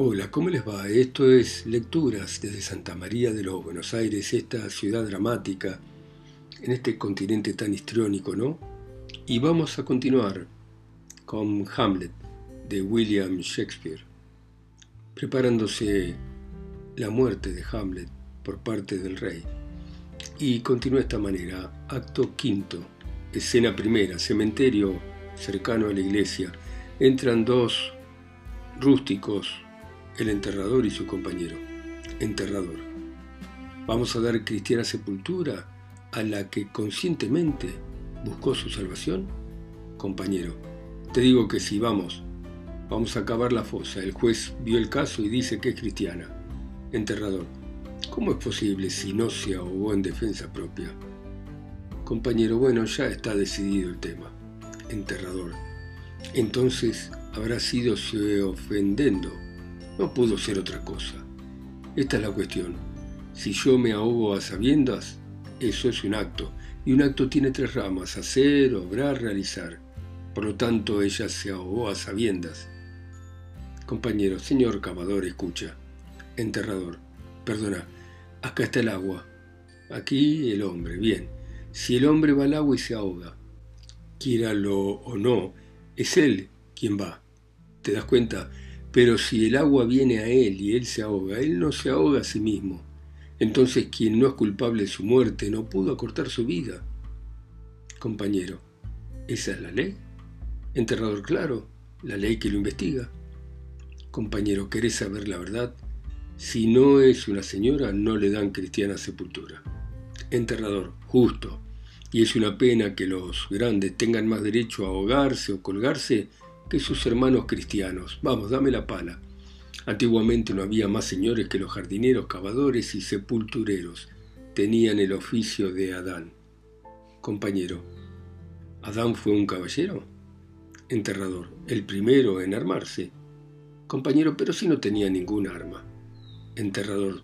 Hola, ¿cómo les va? Esto es Lecturas desde Santa María de los Buenos Aires, esta ciudad dramática, en este continente tan histriónico, ¿no? Y vamos a continuar con Hamlet de William Shakespeare, preparándose la muerte de Hamlet por parte del rey. Y continúa de esta manera, acto quinto, escena primera, cementerio cercano a la iglesia, entran dos rústicos el enterrador y su compañero. Enterrador. Vamos a dar cristiana sepultura a la que conscientemente buscó su salvación. Compañero, te digo que sí, vamos. Vamos a acabar la fosa. El juez vio el caso y dice que es cristiana. Enterrador. ¿Cómo es posible si no se ahogó en defensa propia? Compañero, bueno, ya está decidido el tema. Enterrador. Entonces habrá sido se ofendiendo no pudo ser otra cosa. Esta es la cuestión. Si yo me ahogo a sabiendas, eso es un acto, y un acto tiene tres ramas, hacer, obrar, realizar. Por lo tanto, ella se ahogó a sabiendas. Compañero, señor cavador, escucha. Enterrador, perdona, acá está el agua. Aquí el hombre, bien. Si el hombre va al agua y se ahoga, quiéralo o no, es él quien va. ¿Te das cuenta? Pero si el agua viene a él y él se ahoga, él no se ahoga a sí mismo. Entonces quien no es culpable de su muerte no pudo acortar su vida. Compañero, ¿esa es la ley? Enterrador claro, la ley que lo investiga. Compañero, ¿querés saber la verdad? Si no es una señora, no le dan cristiana sepultura. Enterrador, justo. Y es una pena que los grandes tengan más derecho a ahogarse o colgarse que sus hermanos cristianos. Vamos, dame la pala. Antiguamente no había más señores que los jardineros, cavadores y sepultureros. Tenían el oficio de Adán. Compañero, ¿Adán fue un caballero? Enterrador, el primero en armarse. Compañero, pero si no tenía ningún arma. Enterrador,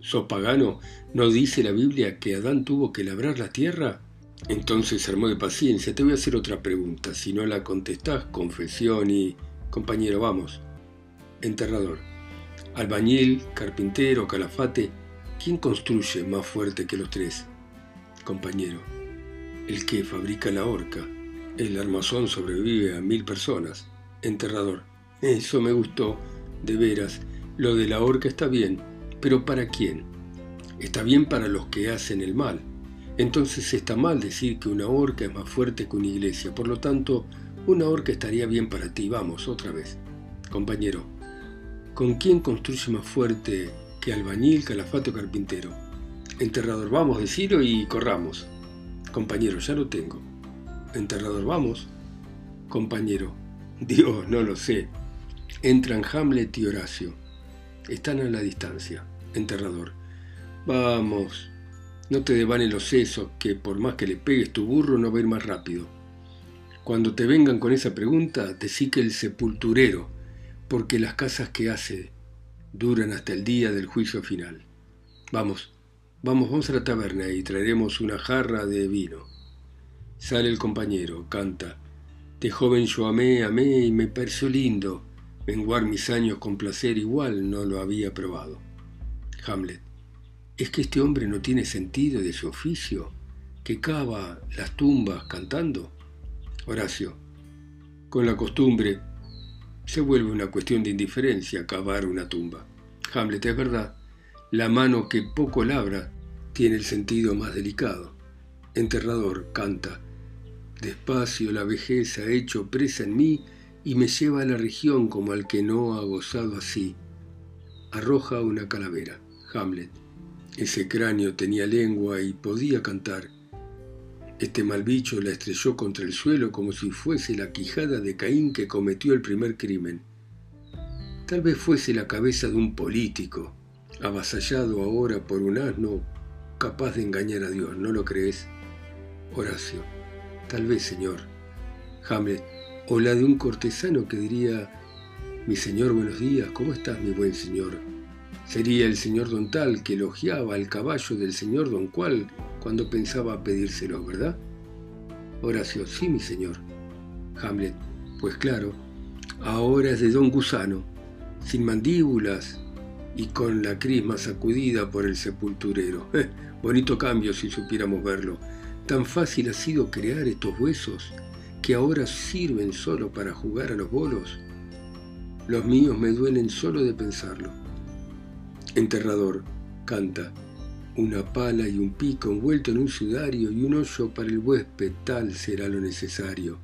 ¿sos pagano? ¿No dice la Biblia que Adán tuvo que labrar la tierra? Entonces, armó de paciencia, te voy a hacer otra pregunta. Si no la contestás, confesión y... Compañero, vamos. Enterrador. Albañil, carpintero, calafate. ¿Quién construye más fuerte que los tres? Compañero. El que fabrica la horca. El armazón sobrevive a mil personas. Enterrador. Eso me gustó, de veras. Lo de la horca está bien, pero ¿para quién? Está bien para los que hacen el mal entonces está mal decir que una horca es más fuerte que una iglesia. Por lo tanto, una horca estaría bien para ti. Vamos, otra vez. Compañero, ¿con quién construye más fuerte que albañil, calafate o carpintero? Enterrador, vamos, decirlo y corramos. Compañero, ya lo tengo. Enterrador, vamos. Compañero, Dios, no lo sé. Entran Hamlet y Horacio. Están a la distancia. Enterrador, vamos, no te devanen los sesos, que por más que le pegues tu burro no va a ir más rápido. Cuando te vengan con esa pregunta, decí que el sepulturero, porque las casas que hace duran hasta el día del juicio final. Vamos, vamos, vamos a la taberna y traeremos una jarra de vino. Sale el compañero, canta. De joven yo amé, amé y me pareció lindo. Menguar mis años con placer igual no lo había probado. Hamlet. ¿Es que este hombre no tiene sentido de su oficio, que cava las tumbas cantando? Horacio, con la costumbre se vuelve una cuestión de indiferencia cavar una tumba. Hamlet, es verdad, la mano que poco labra tiene el sentido más delicado. Enterrador canta, despacio la vejez ha hecho presa en mí y me lleva a la región como al que no ha gozado así. Arroja una calavera. Hamlet. Ese cráneo tenía lengua y podía cantar. Este mal bicho la estrelló contra el suelo como si fuese la quijada de Caín que cometió el primer crimen. Tal vez fuese la cabeza de un político, avasallado ahora por un asno capaz de engañar a Dios, ¿no lo crees? Horacio, tal vez, señor. Hamlet, o la de un cortesano que diría, mi señor, buenos días, ¿cómo estás, mi buen señor? Sería el señor don tal que elogiaba al caballo del señor don cual cuando pensaba pedírselo, ¿verdad? Horacio, sí, mi señor. Hamlet, pues claro, ahora es de don Gusano. sin mandíbulas y con la crisma sacudida por el sepulturero. bonito cambio si supiéramos verlo. Tan fácil ha sido crear estos huesos que ahora sirven solo para jugar a los bolos. Los míos me duelen solo de pensarlo. Enterrador, canta, una pala y un pico envuelto en un sudario y un hoyo para el huésped, tal será lo necesario.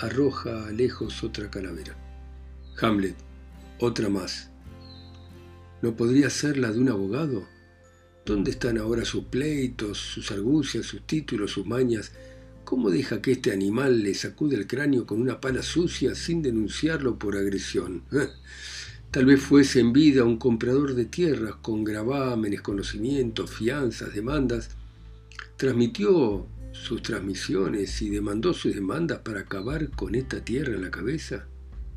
Arroja a lejos otra calavera. Hamlet, otra más. ¿No podría ser la de un abogado? ¿Dónde están ahora sus pleitos, sus argucias, sus títulos, sus mañas? ¿Cómo deja que este animal le sacude el cráneo con una pala sucia sin denunciarlo por agresión? Tal vez fuese en vida un comprador de tierras con gravámenes, conocimientos, fianzas, demandas. Transmitió sus transmisiones y demandó sus demandas para acabar con esta tierra en la cabeza.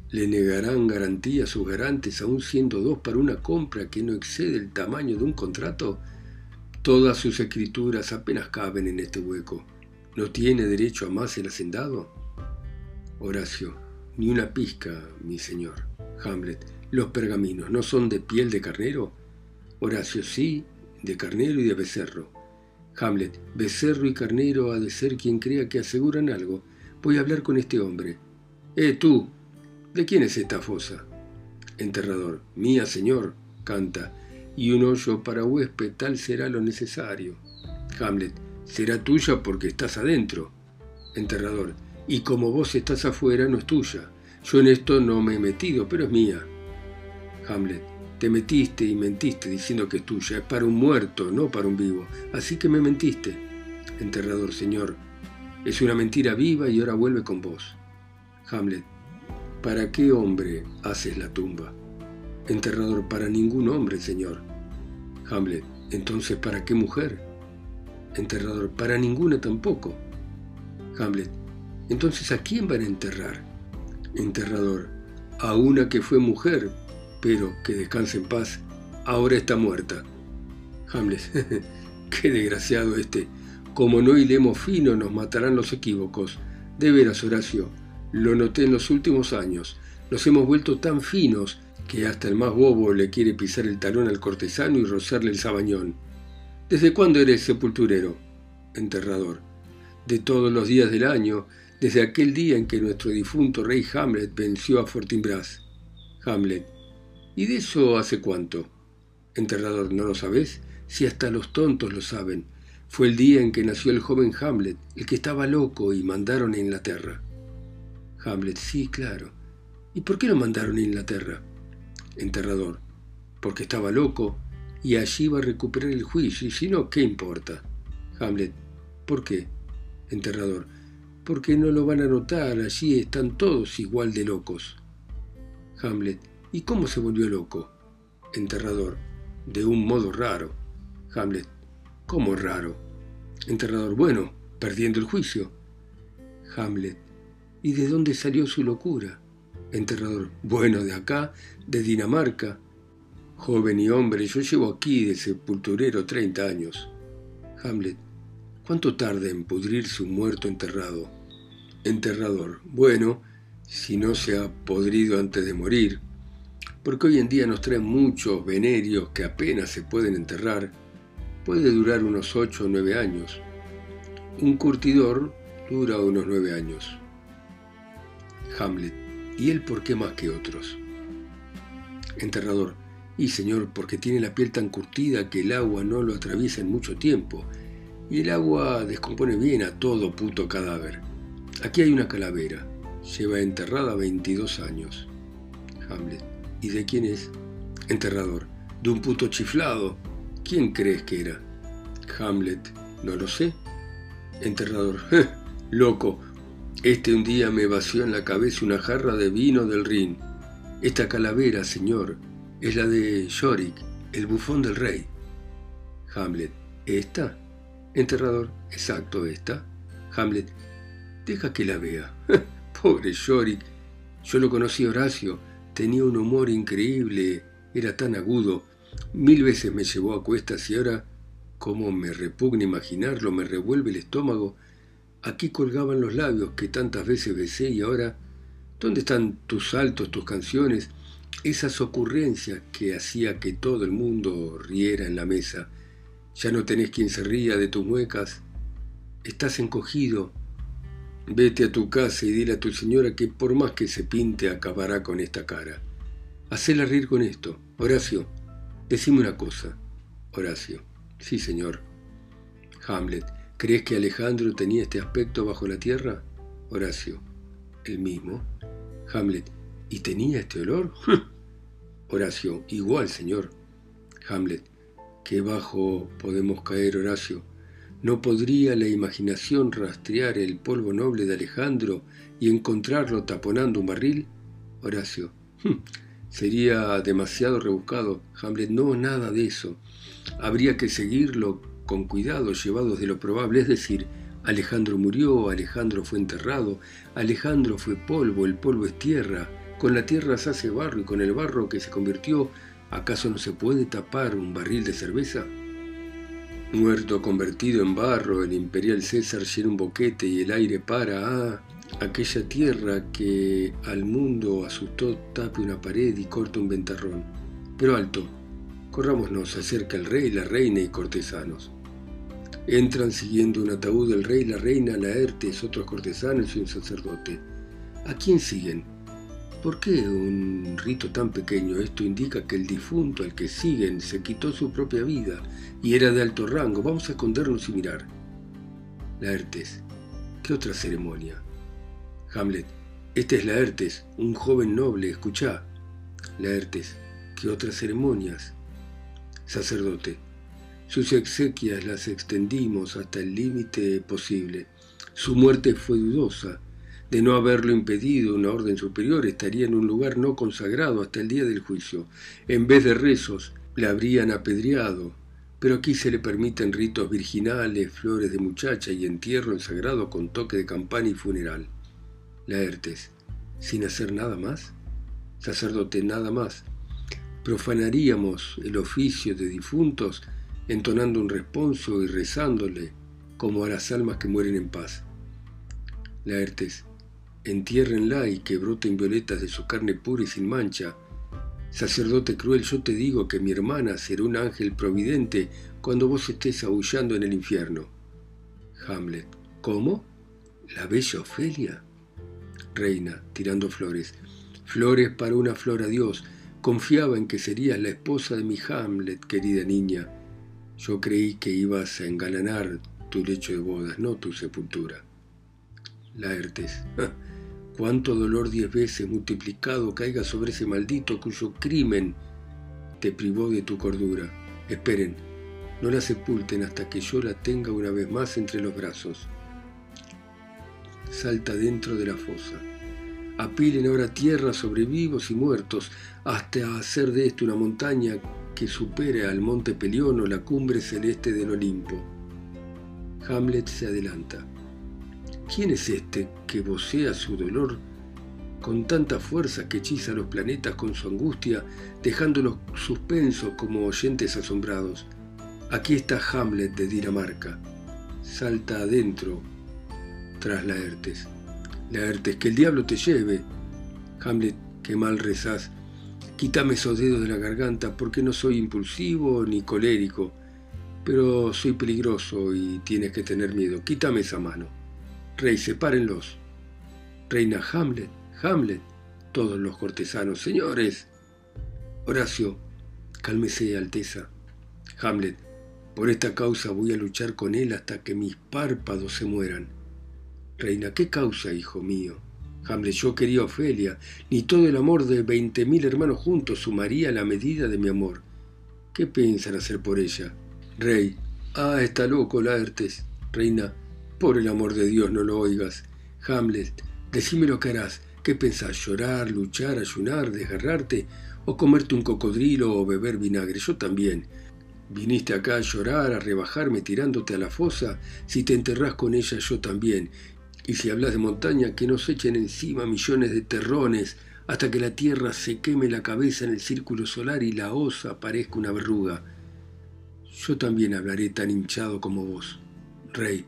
Le negarán garantía a sus garantes, aun siendo dos para una compra que no excede el tamaño de un contrato. Todas sus escrituras apenas caben en este hueco. ¿No tiene derecho a más el hacendado? Horacio, ni una pizca, mi señor. Hamlet, los pergaminos no son de piel de carnero. Horacio, sí, de carnero y de becerro. Hamlet, becerro y carnero ha de ser quien crea que aseguran algo. Voy a hablar con este hombre. Eh, tú, ¿de quién es esta fosa? Enterrador, mía, señor, canta, y un hoyo para huésped tal será lo necesario. Hamlet, será tuya porque estás adentro. Enterrador, y como vos estás afuera, no es tuya. Yo en esto no me he metido, pero es mía. Hamlet, te metiste y mentiste diciendo que es tuya, es para un muerto, no para un vivo. Así que me mentiste. Enterrador, señor, es una mentira viva y ahora vuelve con vos. Hamlet, ¿para qué hombre haces la tumba? Enterrador, para ningún hombre, señor. Hamlet, entonces, ¿para qué mujer? Enterrador, para ninguna tampoco. Hamlet, entonces, ¿a quién van a enterrar? Enterrador, a una que fue mujer, pero que descanse en paz, ahora está muerta. Hamlet, qué desgraciado este. Como no hilemos fino, nos matarán los equívocos. De veras, Horacio, lo noté en los últimos años. Nos hemos vuelto tan finos que hasta el más bobo le quiere pisar el talón al cortesano y rozarle el sabañón. ¿Desde cuándo eres sepulturero? Enterrador. De todos los días del año, desde aquel día en que nuestro difunto rey Hamlet venció a Fortinbras. Hamlet. ¿Y de eso hace cuánto? Enterrador, ¿no lo sabes? Si hasta los tontos lo saben. Fue el día en que nació el joven Hamlet, el que estaba loco y mandaron a Inglaterra. Hamlet, sí, claro. ¿Y por qué lo mandaron a Inglaterra? Enterrador, porque estaba loco y allí va a recuperar el juicio, y si no, ¿qué importa? Hamlet, ¿por qué? Enterrador, porque no lo van a notar, allí están todos igual de locos. Hamlet, ¿Y cómo se volvió loco? Enterrador. De un modo raro. Hamlet. ¿Cómo raro? Enterrador. Bueno, perdiendo el juicio. Hamlet. ¿Y de dónde salió su locura? Enterrador. Bueno, de acá, de Dinamarca. Joven y hombre, yo llevo aquí de sepulturero 30 años. Hamlet. ¿Cuánto tarda en pudrirse un muerto enterrado? Enterrador. Bueno, si no se ha podrido antes de morir porque hoy en día nos traen muchos venerios que apenas se pueden enterrar, puede durar unos 8 o 9 años. Un curtidor dura unos 9 años. Hamlet, ¿y él por qué más que otros? Enterrador, y señor, porque tiene la piel tan curtida que el agua no lo atraviesa en mucho tiempo, y el agua descompone bien a todo puto cadáver. Aquí hay una calavera, lleva enterrada 22 años. Hamlet, ¿Y de quién es? Enterrador. De un puto chiflado. ¿Quién crees que era? Hamlet. No lo sé. Enterrador. Loco. Este un día me vació en la cabeza una jarra de vino del Rin. Esta calavera, señor, es la de Yorick, el bufón del rey. Hamlet. ¿Esta? Enterrador. Exacto, esta. Hamlet. Deja que la vea. Pobre Yorick. Yo lo conocí Horacio Tenía un humor increíble, era tan agudo. Mil veces me llevó a cuestas y ahora, como me repugna imaginarlo, me revuelve el estómago. Aquí colgaban los labios que tantas veces besé y ahora, ¿dónde están tus saltos, tus canciones? esas ocurrencias que hacía que todo el mundo riera en la mesa. Ya no tenés quien se ría de tus muecas. Estás encogido. Vete a tu casa y dile a tu señora que por más que se pinte acabará con esta cara. Hacela rir con esto. Horacio, decime una cosa. Horacio. Sí, señor. Hamlet. ¿Crees que Alejandro tenía este aspecto bajo la tierra? Horacio. El mismo. Hamlet. ¿Y tenía este olor? Horacio. Igual, señor. Hamlet. ¿Qué bajo podemos caer, Horacio? ¿No podría la imaginación rastrear el polvo noble de Alejandro y encontrarlo taponando un barril? Horacio. Hm, sería demasiado rebuscado. Hamlet. No, nada de eso. Habría que seguirlo con cuidado, llevados de lo probable, es decir, Alejandro murió, Alejandro fue enterrado, Alejandro fue polvo, el polvo es tierra, con la tierra se hace barro y con el barro que se convirtió, ¿acaso no se puede tapar un barril de cerveza? Muerto convertido en barro, el imperial César llena un boquete y el aire para, ah, aquella tierra que al mundo asustó tape una pared y corta un ventarrón. Pero alto, corrámonos, acerca el rey, la reina y cortesanos. Entran siguiendo un ataúd el rey, la reina, Laertes, otros cortesanos y un sacerdote. ¿A quién siguen? ¿Por qué un rito tan pequeño? Esto indica que el difunto al que siguen se quitó su propia vida y era de alto rango. Vamos a escondernos y mirar. Laertes. ¿Qué otra ceremonia? Hamlet. Este es Laertes, un joven noble, escuchá. Laertes. ¿Qué otras ceremonias? Sacerdote. Sus exequias las extendimos hasta el límite posible. Su muerte fue dudosa. De no haberlo impedido una orden superior, estaría en un lugar no consagrado hasta el día del juicio. En vez de rezos, le habrían apedreado. Pero aquí se le permiten ritos virginales, flores de muchacha y entierro en sagrado con toque de campana y funeral. Laertes, sin hacer nada más. Sacerdote, nada más. Profanaríamos el oficio de difuntos entonando un responso y rezándole como a las almas que mueren en paz. Laertes, entiérrenla y que broten violetas de su carne pura y sin mancha. Sacerdote cruel, yo te digo que mi hermana será un ángel providente cuando vos estés aullando en el infierno. Hamlet, ¿cómo? ¿La bella Ofelia? Reina, tirando flores. Flores para una flor a Dios. Confiaba en que serías la esposa de mi Hamlet, querida niña. Yo creí que ibas a engalanar tu lecho de bodas, no tu sepultura. Laertes, cuánto dolor diez veces multiplicado caiga sobre ese maldito cuyo crimen te privó de tu cordura. Esperen, no la sepulten hasta que yo la tenga una vez más entre los brazos. Salta dentro de la fosa. Apilen ahora tierra sobre vivos y muertos, hasta hacer de esto una montaña que supere al monte Pelión o la cumbre celeste del Olimpo. Hamlet se adelanta. ¿Quién es este que vocea su dolor con tanta fuerza que hechiza los planetas con su angustia, dejándolos suspensos como oyentes asombrados? Aquí está Hamlet de Dinamarca. Salta adentro tras Laertes. Laertes, que el diablo te lleve. Hamlet, que mal rezás. Quítame esos dedos de la garganta porque no soy impulsivo ni colérico, pero soy peligroso y tienes que tener miedo. Quítame esa mano. Rey, sepárenlos. Reina Hamlet, Hamlet, todos los cortesanos, señores. Horacio, cálmese, Alteza. Hamlet, por esta causa voy a luchar con él hasta que mis párpados se mueran. Reina, ¿qué causa, hijo mío? Hamlet, yo quería a Ofelia, ni todo el amor de veinte mil hermanos juntos sumaría la medida de mi amor. ¿Qué piensan hacer por ella? Rey, ah, está loco Laertes. Reina, por el amor de Dios no lo oigas. Hamlet, decime lo que harás. ¿Qué pensás? ¿Llorar, luchar, ayunar, desgarrarte? ¿O comerte un cocodrilo o beber vinagre? Yo también. Viniste acá a llorar, a rebajarme tirándote a la fosa. Si te enterrás con ella, yo también. Y si hablas de montaña, que nos echen encima millones de terrones hasta que la tierra se queme la cabeza en el círculo solar y la osa parezca una verruga. Yo también hablaré tan hinchado como vos. Rey,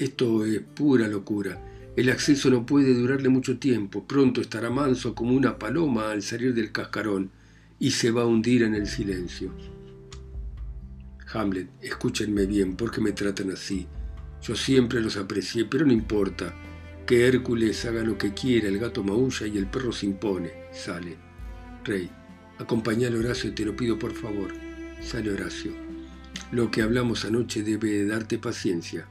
esto es pura locura. El acceso no puede durarle mucho tiempo. Pronto estará manso como una paloma al salir del cascarón y se va a hundir en el silencio. Hamlet, escúchenme bien, ¿por qué me tratan así? Yo siempre los aprecié, pero no importa. Que Hércules haga lo que quiera, el gato maulla y el perro se impone. Sale. Rey, acompañá a Horacio, te lo pido por favor. Sale Horacio. Lo que hablamos anoche debe darte paciencia.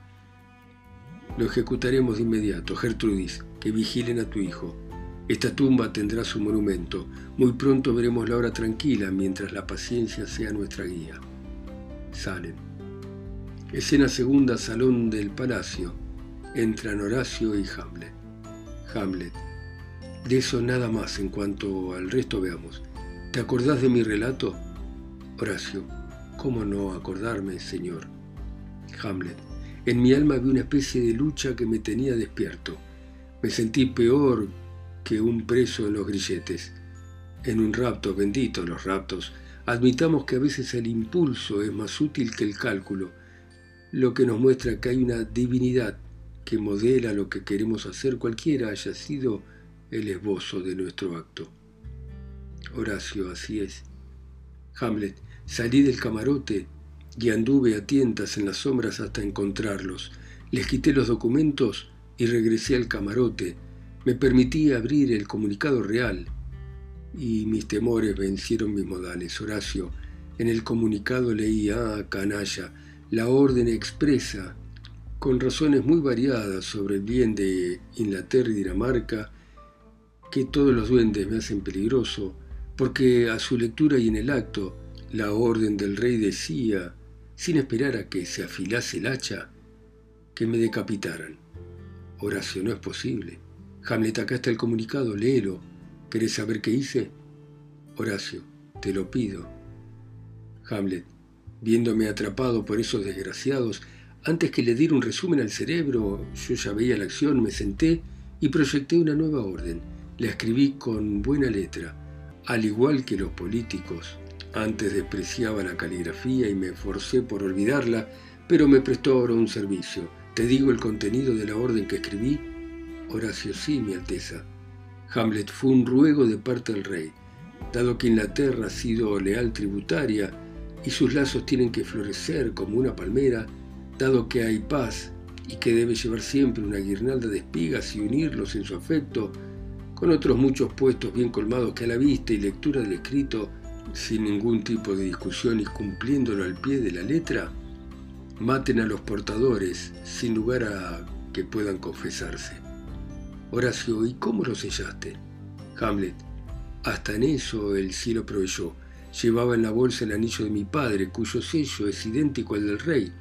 Lo ejecutaremos de inmediato. Gertrudis, que vigilen a tu hijo. Esta tumba tendrá su monumento. Muy pronto veremos la hora tranquila mientras la paciencia sea nuestra guía. Salen. Escena segunda, salón del palacio. Entran Horacio y Hamlet. Hamlet. De eso nada más en cuanto al resto veamos. ¿Te acordás de mi relato? Horacio. ¿Cómo no acordarme, señor? Hamlet. En mi alma vi una especie de lucha que me tenía despierto. Me sentí peor que un preso en los grilletes. En un rapto, bendito los raptos, admitamos que a veces el impulso es más útil que el cálculo, lo que nos muestra que hay una divinidad que modela lo que queremos hacer cualquiera haya sido el esbozo de nuestro acto. Horacio, así es. Hamlet, salí del camarote y anduve a tientas en las sombras hasta encontrarlos. Les quité los documentos y regresé al camarote. Me permití abrir el comunicado real y mis temores vencieron mis modales. Horacio, en el comunicado leí, ah, canalla, la orden expresa, con razones muy variadas sobre el bien de Inglaterra y Dinamarca, que todos los duendes me hacen peligroso, porque a su lectura y en el acto, la orden del rey decía, sin esperar a que se afilase el hacha, que me decapitaran. Horacio, no es posible. Hamlet, acá está el comunicado, léelo. ¿Querés saber qué hice? Horacio, te lo pido. Hamlet, viéndome atrapado por esos desgraciados, antes que le diera un resumen al cerebro, yo ya veía la acción, me senté y proyecté una nueva orden. La escribí con buena letra, al igual que los políticos. Antes despreciaba la caligrafía y me forcé por olvidarla, pero me prestó ahora un servicio. ¿Te digo el contenido de la orden que escribí? Horacio, sí, mi Alteza. Hamlet fue un ruego de parte del rey. Dado que Inglaterra ha sido leal tributaria y sus lazos tienen que florecer como una palmera, dado que hay paz y que debe llevar siempre una guirnalda de espigas y unirlos en su afecto, con otros muchos puestos bien colmados que a la vista y lectura del escrito, sin ningún tipo de discusión y cumpliéndolo al pie de la letra, maten a los portadores sin lugar a que puedan confesarse. Horacio, ¿y cómo lo sellaste? Hamlet, hasta en eso el cielo proveyó. Llevaba en la bolsa el anillo de mi padre, cuyo sello es idéntico al del rey.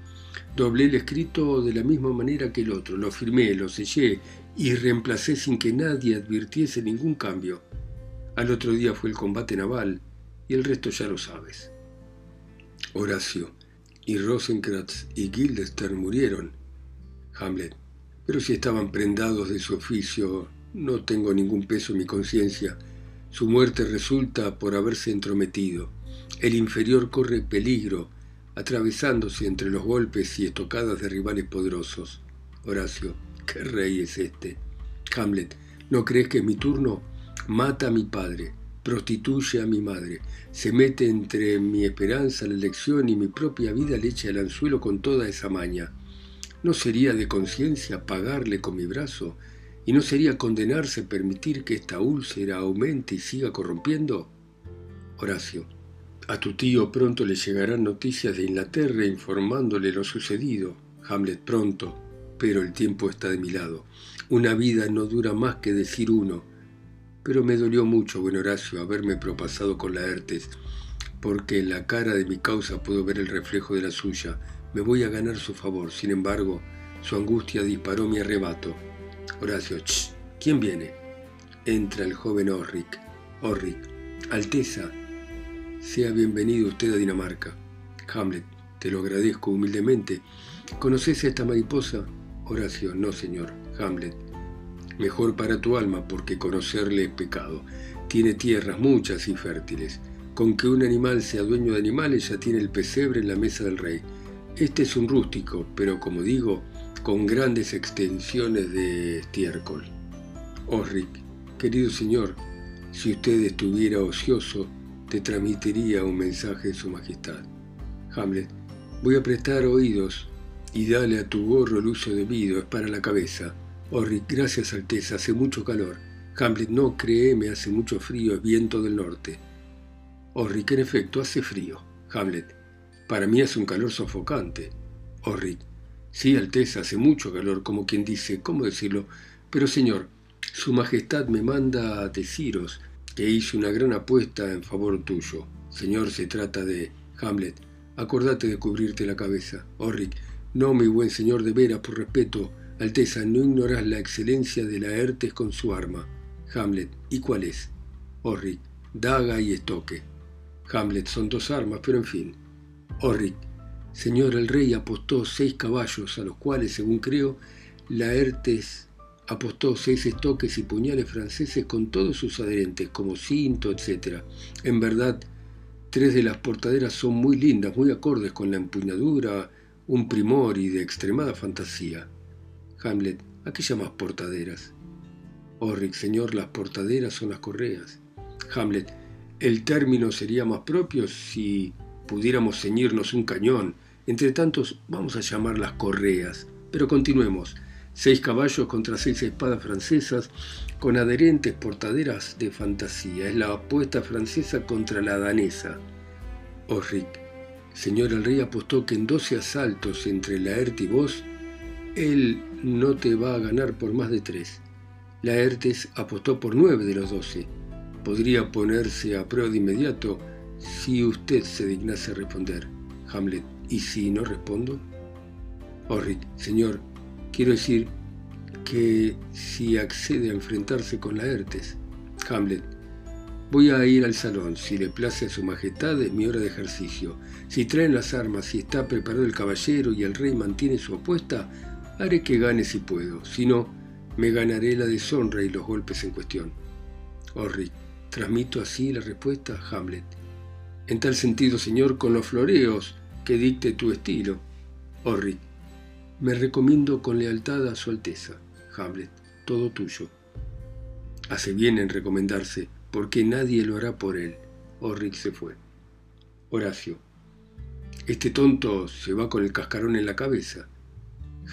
Doblé el escrito de la misma manera que el otro, lo firmé, lo sellé y reemplacé sin que nadie advirtiese ningún cambio. Al otro día fue el combate naval y el resto ya lo sabes. Horacio, y Rosencrantz y Guildenstern murieron. Hamlet, pero si estaban prendados de su oficio, no tengo ningún peso en mi conciencia. Su muerte resulta por haberse entrometido. El inferior corre peligro, atravesándose entre los golpes y estocadas de rivales poderosos. Horacio, ¿qué rey es este? Hamlet, ¿no crees que es mi turno? Mata a mi padre, prostituye a mi madre, se mete entre mi esperanza, la elección y mi propia vida le echa el anzuelo con toda esa maña. ¿No sería de conciencia pagarle con mi brazo? ¿Y no sería condenarse permitir que esta úlcera aumente y siga corrompiendo? Horacio, a tu tío pronto le llegarán noticias de Inglaterra informándole lo sucedido. Hamlet pronto, pero el tiempo está de mi lado. Una vida no dura más que decir uno. Pero me dolió mucho, buen Horacio, haberme propasado con Laertes, porque en la cara de mi causa puedo ver el reflejo de la suya me voy a ganar su favor. Sin embargo, su angustia disparó mi arrebato. Horacio, ch, ¿quién viene? Entra el joven Orric. Orric, Alteza, sea bienvenido usted a Dinamarca. Hamlet, te lo agradezco humildemente. ¿Conoces a esta mariposa? Horacio, no, señor. Hamlet, mejor para tu alma porque conocerle es pecado. Tiene tierras muchas y fértiles. Con que un animal sea dueño de animales ya tiene el pesebre en la mesa del rey. Este es un rústico, pero como digo, con grandes extensiones de estiércol. Osric, querido señor, si usted estuviera ocioso, te transmitiría un mensaje de su majestad. Hamlet, voy a prestar oídos y dale a tu gorro el uso debido, es para la cabeza. Osric, gracias Alteza, hace mucho calor. Hamlet, no créeme, hace mucho frío, es viento del norte. Osric, en efecto, hace frío. Hamlet, para mí es un calor sofocante. Osric, sí, Alteza, hace mucho calor, como quien dice, ¿cómo decirlo? Pero señor, su Majestad me manda a deciros que hice una gran apuesta en favor tuyo. Señor, se trata de Hamlet. Acordate de cubrirte la cabeza. Orric, no, mi buen señor, de veras, por respeto. Alteza, no ignoras la excelencia de Laertes con su arma. Hamlet, ¿y cuál es? Orric, daga y estoque. Hamlet, son dos armas, pero en fin. Orric, señor, el rey apostó seis caballos, a los cuales, según creo, Laertes apostó seis estoques y puñales franceses con todos sus adherentes, como cinto, etc. En verdad, tres de las portaderas son muy lindas, muy acordes con la empuñadura, un primor y de extremada fantasía. Hamlet, ¿a qué llamas portaderas? Orric, señor, las portaderas son las correas. Hamlet, el término sería más propio si pudiéramos ceñirnos un cañón. Entre tantos, vamos a llamarlas correas. Pero continuemos seis caballos contra seis espadas francesas con adherentes portaderas de fantasía. Es la apuesta francesa contra la danesa. Orric, señor el rey apostó que en doce asaltos entre Laerte y vos, él no te va a ganar por más de tres. Laertes apostó por nueve de los doce. Podría ponerse a prueba de inmediato si usted se dignase responder. Hamlet, ¿y si no respondo? Orric, señor, Quiero decir que si accede a enfrentarse con Laertes, Hamlet, voy a ir al salón, si le place a su majestad es mi hora de ejercicio. Si traen las armas, si está preparado el caballero y el rey mantiene su apuesta, haré que gane si puedo, si no, me ganaré la deshonra y los golpes en cuestión. Orric, transmito así la respuesta, Hamlet. En tal sentido, señor, con los floreos que dicte tu estilo. Orric, me recomiendo con lealtad a Su Alteza, Hamlet, todo tuyo. Hace bien en recomendarse, porque nadie lo hará por él. Orric se fue. Horacio. Este tonto se va con el cascarón en la cabeza.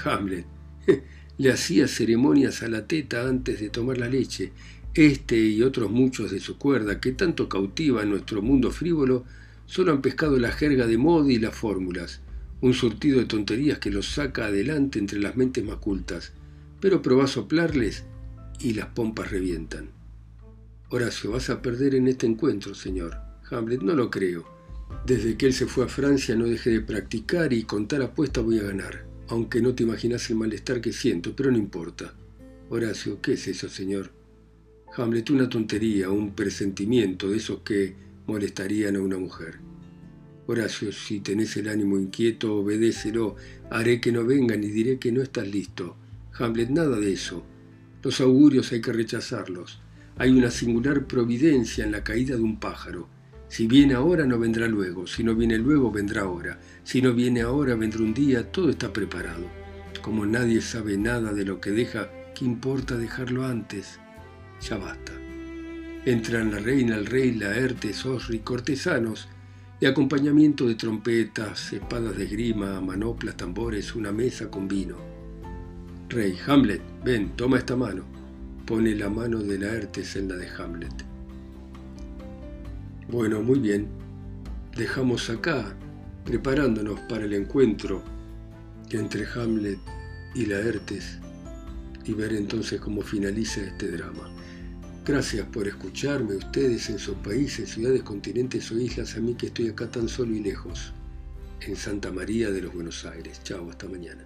Hamlet. Le hacía ceremonias a la teta antes de tomar la leche. Este y otros muchos de su cuerda, que tanto cautiva nuestro mundo frívolo, solo han pescado la jerga de moda y las fórmulas un surtido de tonterías que los saca adelante entre las mentes más cultas, pero probá a soplarles y las pompas revientan. Horacio, vas a perder en este encuentro, señor. Hamlet, no lo creo. Desde que él se fue a Francia no dejé de practicar y con tal apuesta voy a ganar, aunque no te imaginas el malestar que siento, pero no importa. Horacio, ¿qué es eso, señor? Hamlet, una tontería, un presentimiento de esos que molestarían a una mujer. Horacio, si tenés el ánimo inquieto, obedécelo. Haré que no vengan y diré que no estás listo. Hamlet, nada de eso. Los augurios hay que rechazarlos. Hay una singular providencia en la caída de un pájaro. Si viene ahora, no vendrá luego. Si no viene luego, vendrá ahora. Si no viene ahora, vendrá un día. Todo está preparado. Como nadie sabe nada de lo que deja, ¿qué importa dejarlo antes? Ya basta. Entran la reina, el rey, Laertes, Osri, cortesanos, y acompañamiento de trompetas, espadas de grima, manoplas, tambores, una mesa con vino. Rey, Hamlet, ven, toma esta mano. Pone la mano de Laertes en la de Hamlet. Bueno, muy bien. Dejamos acá, preparándonos para el encuentro entre Hamlet y Laertes y ver entonces cómo finaliza este drama. Gracias por escucharme ustedes en sus países, ciudades, continentes o islas, a mí que estoy acá tan solo y lejos, en Santa María de los Buenos Aires. Chao, hasta mañana.